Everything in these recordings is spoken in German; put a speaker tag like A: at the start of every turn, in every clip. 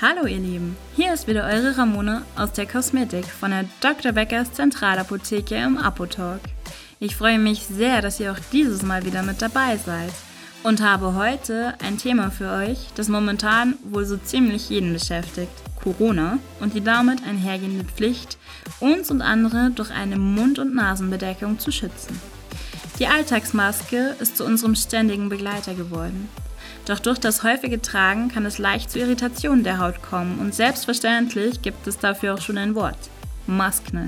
A: Hallo ihr Lieben, hier ist wieder eure Ramona aus der Kosmetik von der Dr. Beckers Zentralapotheke im Apotalk. Ich freue mich sehr, dass ihr auch dieses Mal wieder mit dabei seid und habe heute ein Thema für euch, das momentan wohl so ziemlich jeden beschäftigt. Corona und die damit einhergehende Pflicht, uns und andere durch eine Mund- und Nasenbedeckung zu schützen. Die Alltagsmaske ist zu unserem ständigen Begleiter geworden. Doch durch das häufige Tragen kann es leicht zu Irritationen der Haut kommen und selbstverständlich gibt es dafür auch schon ein Wort. Maskne.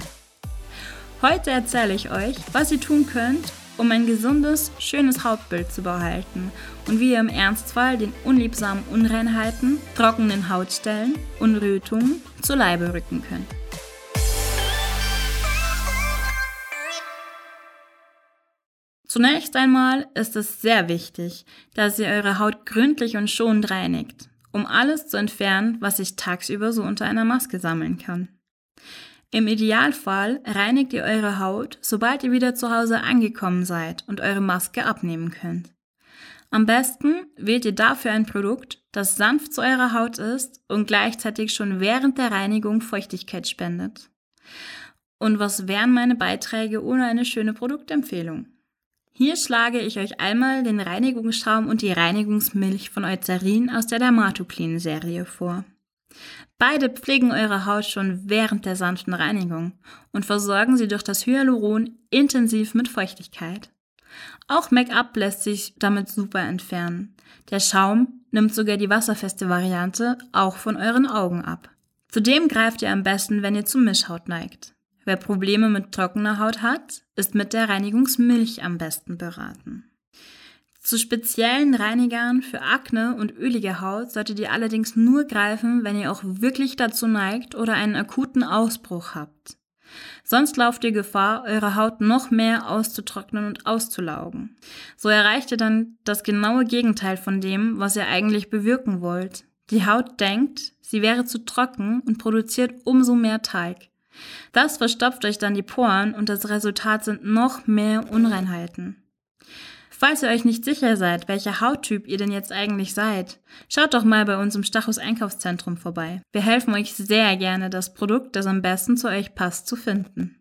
A: Heute erzähle ich euch, was ihr tun könnt, um ein gesundes, schönes Hautbild zu behalten und wie ihr im Ernstfall den unliebsamen Unreinheiten, trockenen Hautstellen und Rötungen zu Leibe rücken könnt. Zunächst einmal ist es sehr wichtig, dass ihr eure Haut gründlich und schonend reinigt, um alles zu entfernen, was sich tagsüber so unter einer Maske sammeln kann. Im Idealfall reinigt ihr eure Haut, sobald ihr wieder zu Hause angekommen seid und eure Maske abnehmen könnt. Am besten wählt ihr dafür ein Produkt, das sanft zu eurer Haut ist und gleichzeitig schon während der Reinigung Feuchtigkeit spendet. Und was wären meine Beiträge ohne eine schöne Produktempfehlung? Hier schlage ich euch einmal den Reinigungsschaum und die Reinigungsmilch von Eucerin aus der Dermatoclean Serie vor. Beide pflegen eure Haut schon während der sanften Reinigung und versorgen sie durch das Hyaluron intensiv mit Feuchtigkeit. Auch Make-up lässt sich damit super entfernen. Der Schaum nimmt sogar die wasserfeste Variante auch von euren Augen ab. Zudem greift ihr am besten, wenn ihr zu Mischhaut neigt. Wer Probleme mit trockener Haut hat, ist mit der Reinigungsmilch am besten beraten. Zu speziellen Reinigern für Akne und ölige Haut solltet ihr allerdings nur greifen, wenn ihr auch wirklich dazu neigt oder einen akuten Ausbruch habt. Sonst lauft ihr Gefahr, eure Haut noch mehr auszutrocknen und auszulaugen. So erreicht ihr dann das genaue Gegenteil von dem, was ihr eigentlich bewirken wollt. Die Haut denkt, sie wäre zu trocken und produziert umso mehr Teig. Das verstopft euch dann die Poren und das Resultat sind noch mehr Unreinheiten. Falls ihr euch nicht sicher seid, welcher Hauttyp ihr denn jetzt eigentlich seid, schaut doch mal bei uns im Stachus Einkaufszentrum vorbei. Wir helfen euch sehr gerne, das Produkt, das am besten zu euch passt, zu finden.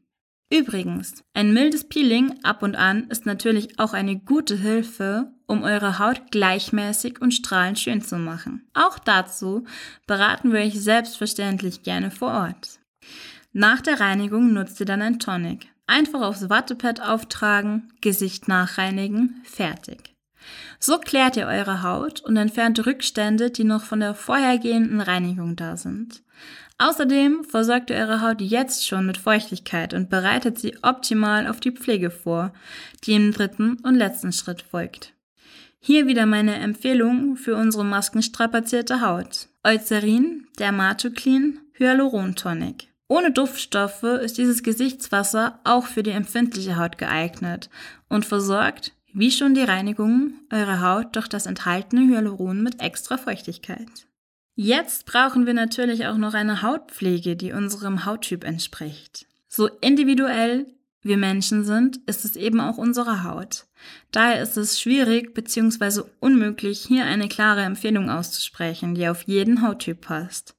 A: Übrigens, ein mildes Peeling ab und an ist natürlich auch eine gute Hilfe, um eure Haut gleichmäßig und strahlend schön zu machen. Auch dazu beraten wir euch selbstverständlich gerne vor Ort. Nach der Reinigung nutzt ihr dann ein Tonic. Einfach aufs Wattepad auftragen, Gesicht nachreinigen, fertig. So klärt ihr eure Haut und entfernt Rückstände, die noch von der vorhergehenden Reinigung da sind. Außerdem versorgt ihr eure Haut jetzt schon mit Feuchtigkeit und bereitet sie optimal auf die Pflege vor, die im dritten und letzten Schritt folgt. Hier wieder meine Empfehlung für unsere maskenstrapazierte Haut. Eucerin, Dermatoclean, Hyaluron Tonic. Ohne Duftstoffe ist dieses Gesichtswasser auch für die empfindliche Haut geeignet und versorgt, wie schon die Reinigung, eure Haut durch das enthaltene Hyaluron mit extra Feuchtigkeit. Jetzt brauchen wir natürlich auch noch eine Hautpflege, die unserem Hauttyp entspricht. So individuell wir Menschen sind, ist es eben auch unsere Haut. Daher ist es schwierig bzw. unmöglich, hier eine klare Empfehlung auszusprechen, die auf jeden Hauttyp passt.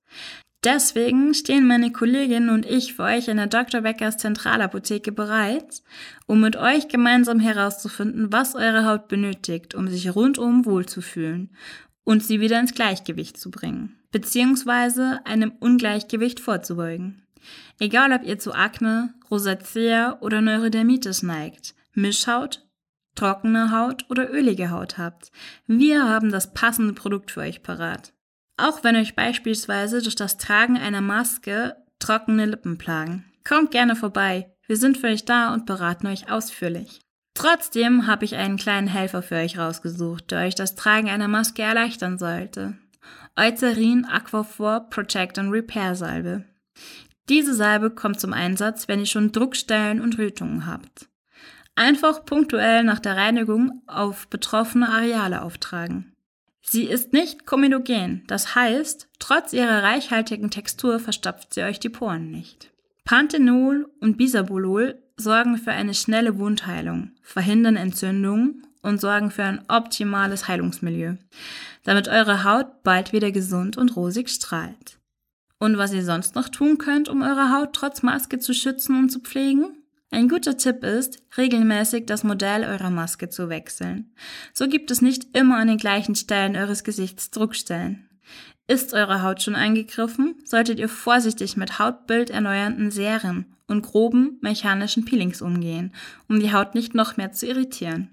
A: Deswegen stehen meine Kolleginnen und ich für euch in der Dr. Beckers Zentralapotheke bereit, um mit euch gemeinsam herauszufinden, was eure Haut benötigt, um sich rundum wohlzufühlen und sie wieder ins Gleichgewicht zu bringen, beziehungsweise einem Ungleichgewicht vorzubeugen. Egal ob ihr zu Akne, Rosacea oder Neurodermitis neigt, Mischhaut, trockene Haut oder ölige Haut habt, wir haben das passende Produkt für euch parat. Auch wenn euch beispielsweise durch das Tragen einer Maske trockene Lippen plagen. Kommt gerne vorbei. Wir sind für euch da und beraten euch ausführlich. Trotzdem habe ich einen kleinen Helfer für euch rausgesucht, der euch das Tragen einer Maske erleichtern sollte. Eucerin Aquaphor Protect and Repair Salbe. Diese Salbe kommt zum Einsatz, wenn ihr schon Druckstellen und Rötungen habt. Einfach punktuell nach der Reinigung auf betroffene Areale auftragen. Sie ist nicht komedogen, das heißt, trotz ihrer reichhaltigen Textur verstopft sie euch die Poren nicht. Panthenol und Bisabolol sorgen für eine schnelle Wundheilung, verhindern Entzündungen und sorgen für ein optimales Heilungsmilieu, damit eure Haut bald wieder gesund und rosig strahlt. Und was ihr sonst noch tun könnt, um eure Haut trotz Maske zu schützen und zu pflegen? Ein guter Tipp ist, regelmäßig das Modell eurer Maske zu wechseln. So gibt es nicht immer an den gleichen Stellen eures Gesichts Druckstellen. Ist eure Haut schon eingegriffen, solltet ihr vorsichtig mit hautbilderneuernden Serien und groben mechanischen Peelings umgehen, um die Haut nicht noch mehr zu irritieren.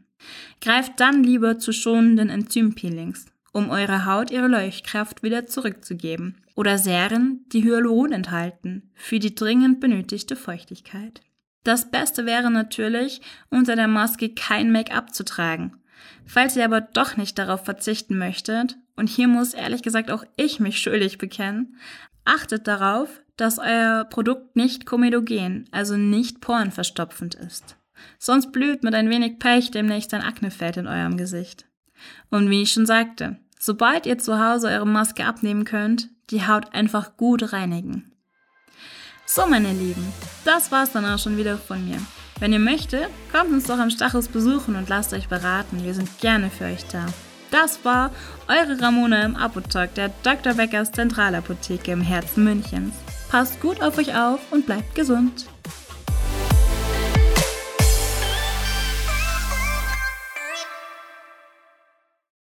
A: Greift dann lieber zu schonenden Enzympeelings, um eurer Haut ihre Leuchtkraft wieder zurückzugeben, oder Serien, die Hyaluron enthalten, für die dringend benötigte Feuchtigkeit. Das Beste wäre natürlich, unter der Maske kein Make-up zu tragen. Falls ihr aber doch nicht darauf verzichten möchtet, und hier muss ehrlich gesagt auch ich mich schuldig bekennen, achtet darauf, dass euer Produkt nicht komedogen, also nicht porenverstopfend ist. Sonst blüht mit ein wenig Pech demnächst ein Aknefeld in eurem Gesicht. Und wie ich schon sagte, sobald ihr zu Hause eure Maske abnehmen könnt, die Haut einfach gut reinigen. So, meine Lieben, das war's dann auch schon wieder von mir. Wenn ihr möchtet, kommt uns doch am Stachus besuchen und lasst euch beraten. Wir sind gerne für euch da. Das war eure Ramona im Apotalk der Dr. Beckers Zentralapotheke im Herzen Münchens. Passt gut auf euch auf und bleibt gesund.